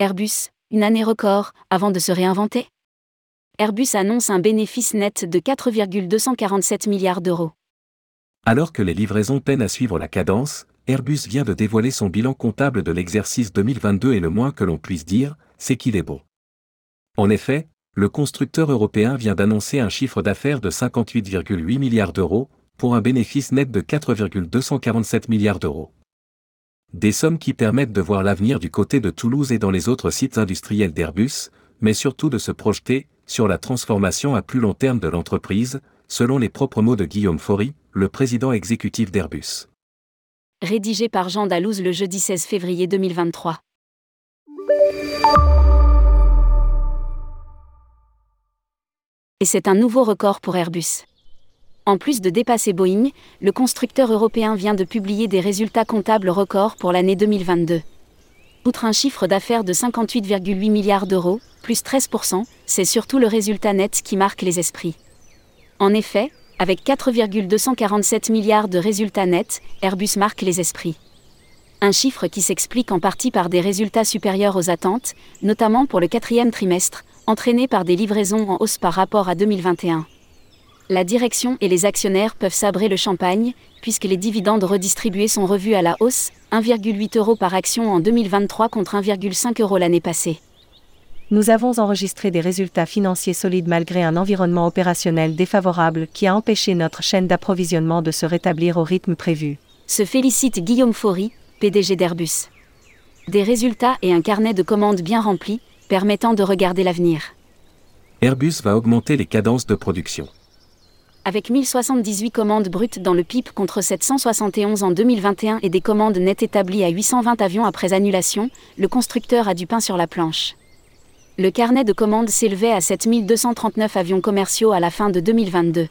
Airbus, une année record, avant de se réinventer Airbus annonce un bénéfice net de 4,247 milliards d'euros. Alors que les livraisons peinent à suivre la cadence, Airbus vient de dévoiler son bilan comptable de l'exercice 2022 et le moins que l'on puisse dire, c'est qu'il est beau. En effet, le constructeur européen vient d'annoncer un chiffre d'affaires de 58,8 milliards d'euros, pour un bénéfice net de 4,247 milliards d'euros. Des sommes qui permettent de voir l'avenir du côté de Toulouse et dans les autres sites industriels d'Airbus, mais surtout de se projeter sur la transformation à plus long terme de l'entreprise, selon les propres mots de Guillaume Faury, le président exécutif d'Airbus. Rédigé par Jean Dalouse le jeudi 16 février 2023. Et c'est un nouveau record pour Airbus. En plus de dépasser Boeing, le constructeur européen vient de publier des résultats comptables records pour l'année 2022. Outre un chiffre d'affaires de 58,8 milliards d'euros, plus 13%, c'est surtout le résultat net qui marque les esprits. En effet, avec 4,247 milliards de résultats nets, Airbus marque les esprits. Un chiffre qui s'explique en partie par des résultats supérieurs aux attentes, notamment pour le quatrième trimestre, entraîné par des livraisons en hausse par rapport à 2021 la direction et les actionnaires peuvent sabrer le champagne, puisque les dividendes redistribués sont revus à la hausse, 1,8 euros par action en 2023 contre 1,5 euros l'année passée. Nous avons enregistré des résultats financiers solides malgré un environnement opérationnel défavorable qui a empêché notre chaîne d'approvisionnement de se rétablir au rythme prévu. Se félicite Guillaume Faury, PDG d'Airbus. Des résultats et un carnet de commandes bien rempli, permettant de regarder l'avenir. Airbus va augmenter les cadences de production avec 1078 commandes brutes dans le PIP contre 771 en 2021 et des commandes nettes établies à 820 avions après annulation, le constructeur a du pain sur la planche. Le carnet de commandes s'élevait à 7239 avions commerciaux à la fin de 2022.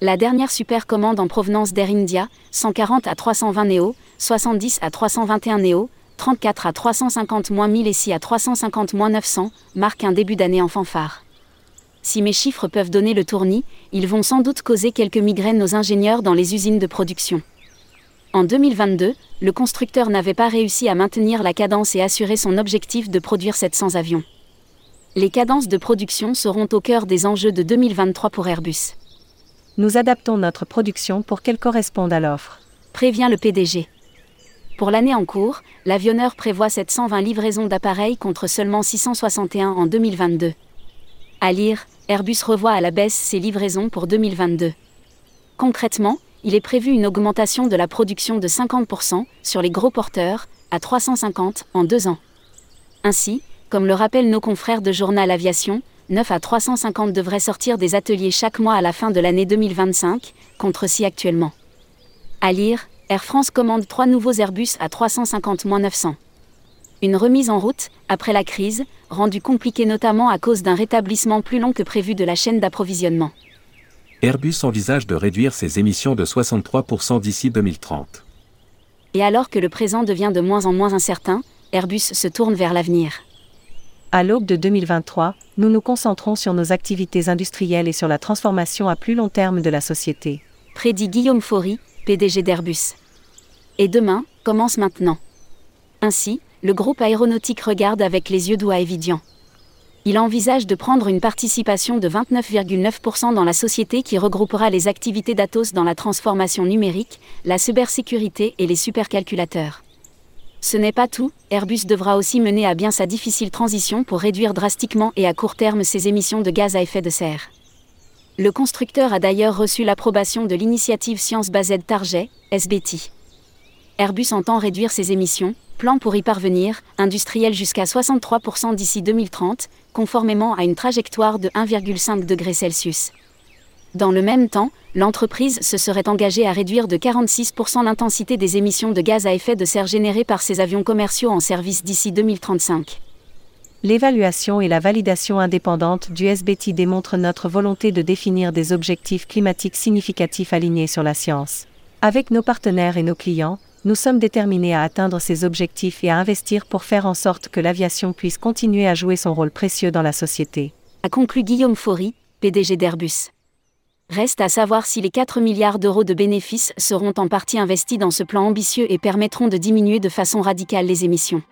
La dernière super commande en provenance d'Air India, 140 à 320 Neo, 70 à 321 Neo, 34 à 350 1000 et 6 à 350 900, marque un début d'année en fanfare si mes chiffres peuvent donner le tournis, ils vont sans doute causer quelques migraines aux ingénieurs dans les usines de production. En 2022, le constructeur n'avait pas réussi à maintenir la cadence et assurer son objectif de produire 700 avions. Les cadences de production seront au cœur des enjeux de 2023 pour Airbus. Nous adaptons notre production pour qu'elle corresponde à l'offre. Prévient le PDG. Pour l'année en cours, l'avionneur prévoit 720 livraisons d'appareils contre seulement 661 en 2022. À lire, Airbus revoit à la baisse ses livraisons pour 2022. Concrètement, il est prévu une augmentation de la production de 50% sur les gros porteurs, à 350 en deux ans. Ainsi, comme le rappellent nos confrères de Journal Aviation, 9 à 350 devraient sortir des ateliers chaque mois à la fin de l'année 2025, contre 6 actuellement. À lire, Air France commande trois nouveaux Airbus à 350-900. Une remise en route, après la crise, rendue compliquée notamment à cause d'un rétablissement plus long que prévu de la chaîne d'approvisionnement. Airbus envisage de réduire ses émissions de 63% d'ici 2030. Et alors que le présent devient de moins en moins incertain, Airbus se tourne vers l'avenir. À l'aube de 2023, nous nous concentrons sur nos activités industrielles et sur la transformation à plus long terme de la société. Prédit Guillaume Faury, PDG d'Airbus. Et demain, commence maintenant. Ainsi, le groupe aéronautique regarde avec les yeux doux à Evidian. Il envisage de prendre une participation de 29,9% dans la société qui regroupera les activités d'Atos dans la transformation numérique, la cybersécurité et les supercalculateurs. Ce n'est pas tout, Airbus devra aussi mener à bien sa difficile transition pour réduire drastiquement et à court terme ses émissions de gaz à effet de serre. Le constructeur a d'ailleurs reçu l'approbation de l'initiative Science Based Target, SBT. Airbus entend réduire ses émissions, plan pour y parvenir, industriel jusqu'à 63% d'ici 2030, conformément à une trajectoire de 1,5 degré Celsius. Dans le même temps, l'entreprise se serait engagée à réduire de 46% l'intensité des émissions de gaz à effet de serre générées par ses avions commerciaux en service d'ici 2035. L'évaluation et la validation indépendante du SBT démontrent notre volonté de définir des objectifs climatiques significatifs alignés sur la science. Avec nos partenaires et nos clients, nous sommes déterminés à atteindre ces objectifs et à investir pour faire en sorte que l'aviation puisse continuer à jouer son rôle précieux dans la société. A conclu Guillaume Faury, PDG d'Airbus. Reste à savoir si les 4 milliards d'euros de bénéfices seront en partie investis dans ce plan ambitieux et permettront de diminuer de façon radicale les émissions.